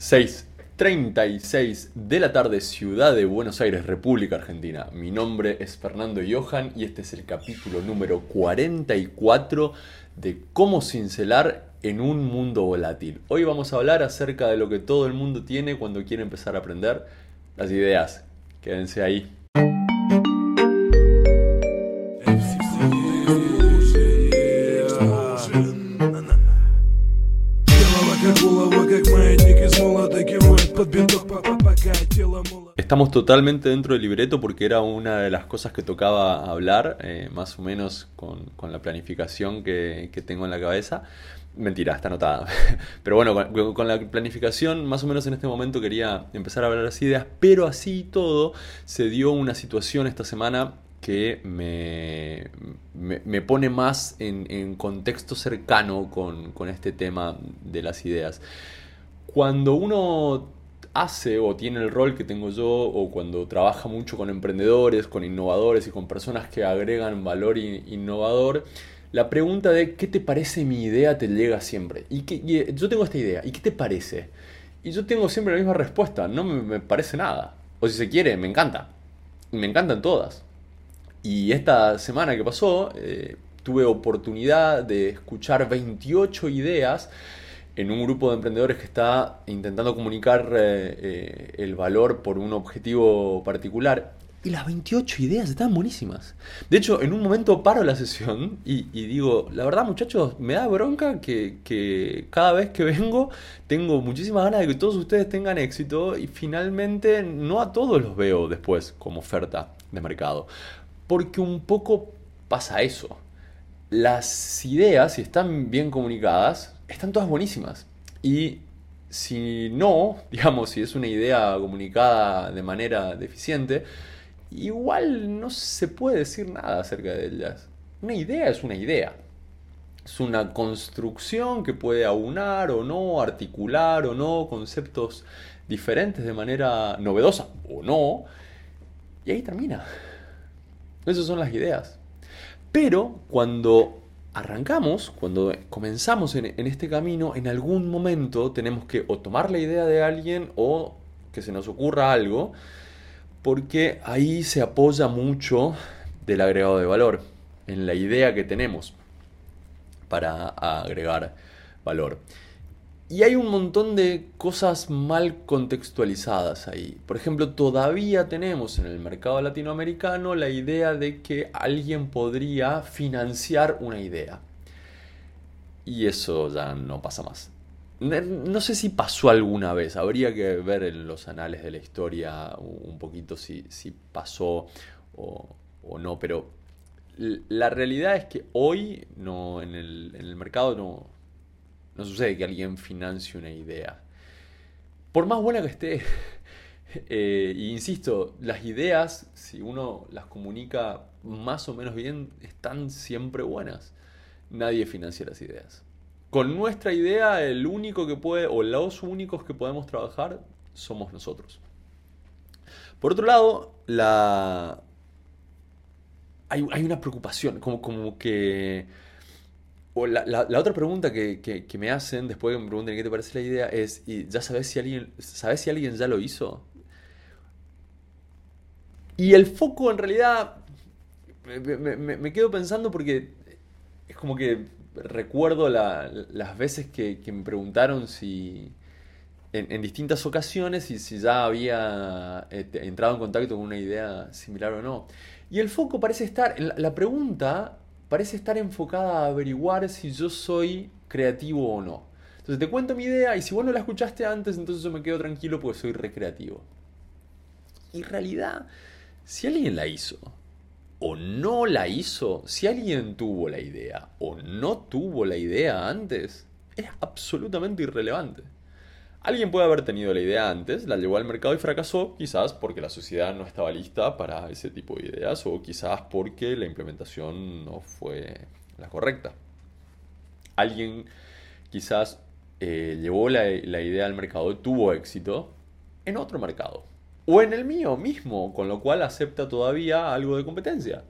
6.36 de la tarde, Ciudad de Buenos Aires, República Argentina. Mi nombre es Fernando Johan y este es el capítulo número 44 de cómo cincelar en un mundo volátil. Hoy vamos a hablar acerca de lo que todo el mundo tiene cuando quiere empezar a aprender las ideas. Quédense ahí. Estamos totalmente dentro del libreto porque era una de las cosas que tocaba hablar, eh, más o menos con, la planificación que, tengo en la cabeza. Mentira, está anotada. Pero bueno, con, la planificación, más o menos en este momento quería empezar a hablar las ideas, pero así todo se dio una situación esta semana que me, me, pone más en, contexto cercano con, con este tema de las ideas. Cuando uno hace o tiene el rol que tengo yo o cuando trabaja mucho con emprendedores, con innovadores y con personas que agregan valor innovador, la pregunta de ¿qué te parece mi idea? te llega siempre. Y, yo tengo esta idea, ¿y qué te parece? Y yo tengo siempre la misma respuesta, no me, parece nada. O si se quiere, me encanta. Y me encantan todas. Y esta semana que pasó, eh, tuve oportunidad de escuchar 28 ideas en un grupo de emprendedores que está intentando comunicar eh, eh, el valor por un objetivo particular. Y las 28 ideas están buenísimas. De hecho, en un momento paro la sesión y, digo, la verdad muchachos, me da bronca que, cada vez que vengo tengo muchísimas ganas de que todos ustedes tengan éxito y finalmente no a todos los veo después como oferta de mercado. Porque un poco pasa eso. Las ideas, si están bien comunicadas, están todas buenísimas. Y si no, digamos, si es una idea comunicada de manera deficiente, igual no se puede decir nada acerca de ellas. Una idea es una idea. Es una construcción que puede aunar o no, articular o no conceptos diferentes de manera novedosa o no. Y ahí termina. Esas son las ideas. Pero cuando arrancamos, cuando comenzamos en, este camino, en algún momento tenemos que o tomar la idea de alguien o que se nos ocurra algo, porque ahí se apoya mucho del agregado de valor, en la idea que tenemos para agregar valor. Y hay un montón de cosas mal contextualizadas ahí. Por ejemplo, todavía tenemos en el mercado latinoamericano la idea de que alguien podría financiar una idea. Y eso ya no pasa más. No sé si pasó alguna vez, habría que ver en los anales de la historia un poquito si, pasó o, no, pero la realidad es que hoy no, en, el, en el mercado no, no sucede que alguien financie una idea. Por más buena que esté, eh, insisto, las ideas, si uno las comunica más o menos bien, están siempre buenas. Nadie financia las ideas. Con nuestra idea, el único que puede, o los únicos que podemos trabajar, somos nosotros. Por otro lado, la... hay, hay una preocupación, como, como que la, otra pregunta que, me hacen después que me pregunten qué te parece la idea es, ¿y ya sabes si alguien, sabes si alguien ya lo hizo? Y el foco en realidad me, quedo pensando porque es como que recuerdo las veces que, me preguntaron si en, distintas ocasiones y si ya había este, entrado en contacto con una idea similar o no. Y el foco parece estar, la pregunta parece estar enfocada a averiguar si yo soy creativo o no. Entonces te cuento mi idea y si vos no la escuchaste antes, entonces yo me quedo tranquilo porque soy recreativo. Y en realidad, si alguien la hizo o no la hizo, si alguien tuvo la idea o no tuvo la idea antes, es absolutamente irrelevante. Alguien puede haber tenido la idea antes, la llevó al mercado y fracasó, quizás porque la sociedad no estaba lista para ese tipo de ideas o quizás porque la implementación no fue la correcta. Alguien quizás eh, llevó la, idea al mercado, tuvo éxito en otro mercado o en el mío mismo, con lo cual acepta todavía algo de competencia.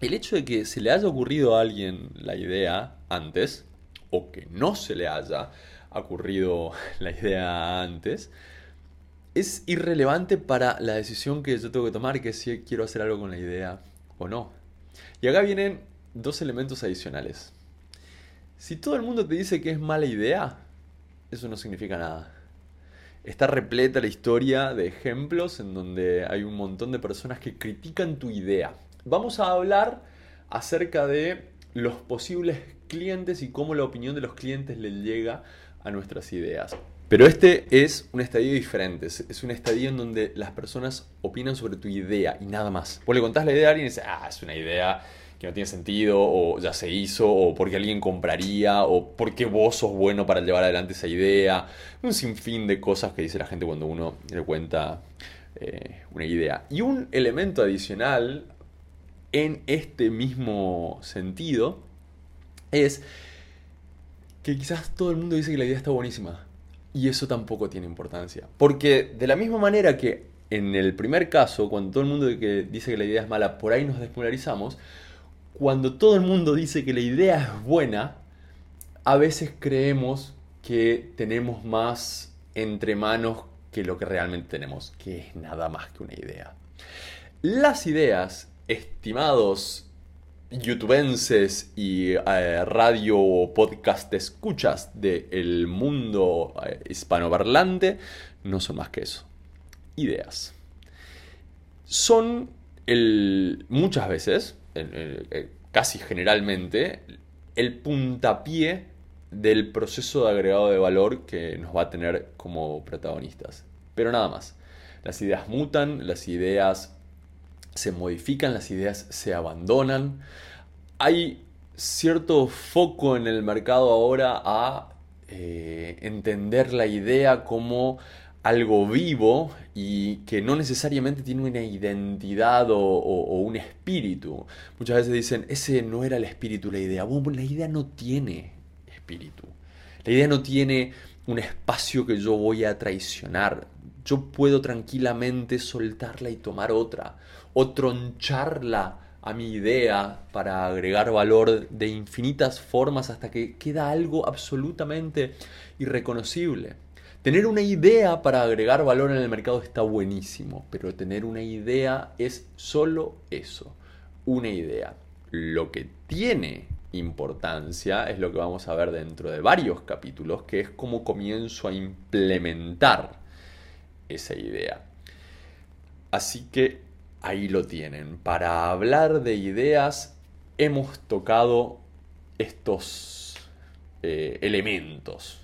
El hecho de que se le haya ocurrido a alguien la idea antes, o que no se le haya, ocurrido la idea antes, es irrelevante para la decisión que yo tengo que tomar, que si quiero hacer algo con la idea o no. Y acá vienen dos elementos adicionales. Si todo el mundo te dice que es mala idea, eso no significa nada. Está repleta la historia de ejemplos en donde hay un montón de personas que critican tu idea. Vamos a hablar acerca de los posibles clientes y cómo la opinión de los clientes le llega a nuestras ideas. Pero este es un estadio diferente, es un estadio en donde las personas opinan sobre tu idea y nada más. Vos le contás la idea a alguien y dices, ah, es una idea que no tiene sentido, o ya se hizo, o porque alguien compraría, o porque vos sos bueno para llevar adelante esa idea. Un sinfín de cosas que dice la gente cuando uno le cuenta eh, una idea. Y un elemento adicional en este mismo sentido es que quizás todo el mundo dice que la idea está buenísima. Y eso tampoco tiene importancia. Porque de la misma manera que en el primer caso, cuando todo el mundo dice que la idea es mala, por ahí nos despolarizamos, cuando todo el mundo dice que la idea es buena, a veces creemos que tenemos más entre manos que lo que realmente tenemos, que es nada más que una idea. Las ideas, estimados youtubenses y eh, radio o podcast escuchas del mundo eh, hispanoparlante, no son más que eso. Ideas. Son el, muchas veces casi generalmente, el puntapié del proceso de agregado de valor que nos va a tener como protagonistas. Pero nada más. Las ideas mutan, las ideas se modifican, las ideas se abandonan. Hay cierto foco en el mercado ahora a eh, entender la idea como algo vivo y que no necesariamente tiene una identidad o, un espíritu. Muchas veces dicen, ese no era el espíritu, la idea. Bueno, la idea no tiene espíritu. La idea no tiene un espacio que yo voy a traicionar. Yo puedo tranquilamente soltarla y tomar otra. O troncharla a mi idea para agregar valor de infinitas formas hasta que queda algo absolutamente irreconocible. Tener una idea para agregar valor en el mercado está buenísimo, pero tener una idea es solo eso, una idea. Lo que tiene importancia es lo que vamos a ver dentro de varios capítulos, que es cómo comienzo a implementar esa idea. Así que ahí lo tienen. Para hablar de ideas hemos tocado estos eh, elementos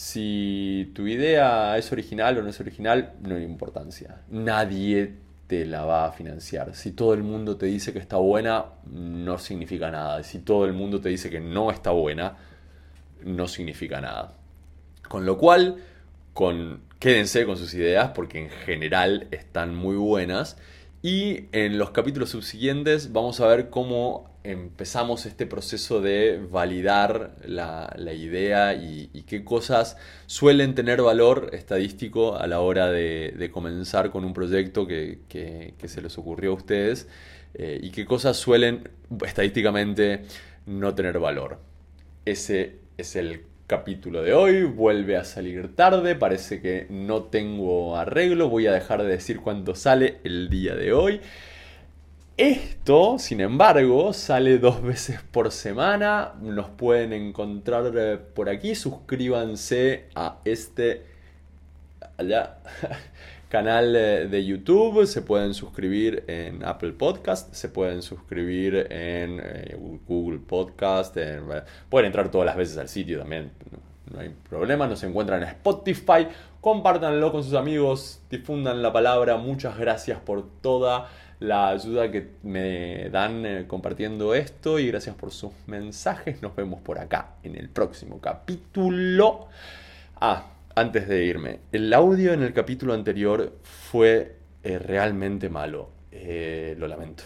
si tu idea es original o no es original, no hay importancia. Nadie te la va a financiar. Si todo el mundo te dice que está buena, no significa nada. Si todo el mundo te dice que no está buena, no significa nada. Con lo cual, con, quédense con sus ideas porque en general están muy buenas. Y en los capítulos subsiguientes vamos a ver cómo empezamos este proceso de validar la, idea y, qué cosas suelen tener valor estadístico a la hora de, comenzar con un proyecto que, se les ocurrió a ustedes eh, y qué cosas suelen estadísticamente no tener valor. Ese es el capítulo de hoy, vuelve a salir tarde, parece que no tengo arreglo, voy a dejar de decir cuándo sale el día de hoy. Esto, sin embargo, sale dos veces por semana. Nos pueden encontrar eh, por aquí. Suscríbanse a este canal eh, de YouTube. Se pueden suscribir en Apple Podcast. Se pueden suscribir en eh, Google Podcast. pueden entrar todas las veces al sitio también. No, no hay problema. Nos encuentran en Spotify. Compártanlo con sus amigos. Difundan la palabra. Muchas gracias por toda la ayuda que me dan eh, compartiendo esto y gracias por sus mensajes. Nos vemos por acá en el próximo capítulo. Ah, antes de irme, el audio en el capítulo anterior fue eh, realmente malo. Eh, lo lamento.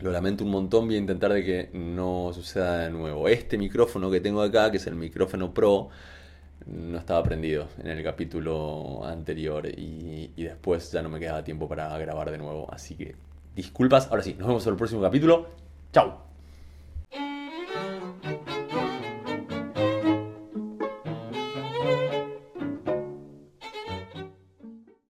Lo lamento un montón, voy a intentar de que no suceda de nuevo. Este micrófono que tengo acá, que es el micrófono Pro, no estaba prendido en el capítulo anterior y, después ya no me quedaba tiempo para grabar de nuevo. Así que disculpas, ahora sí, nos vemos en el próximo capítulo. Chao.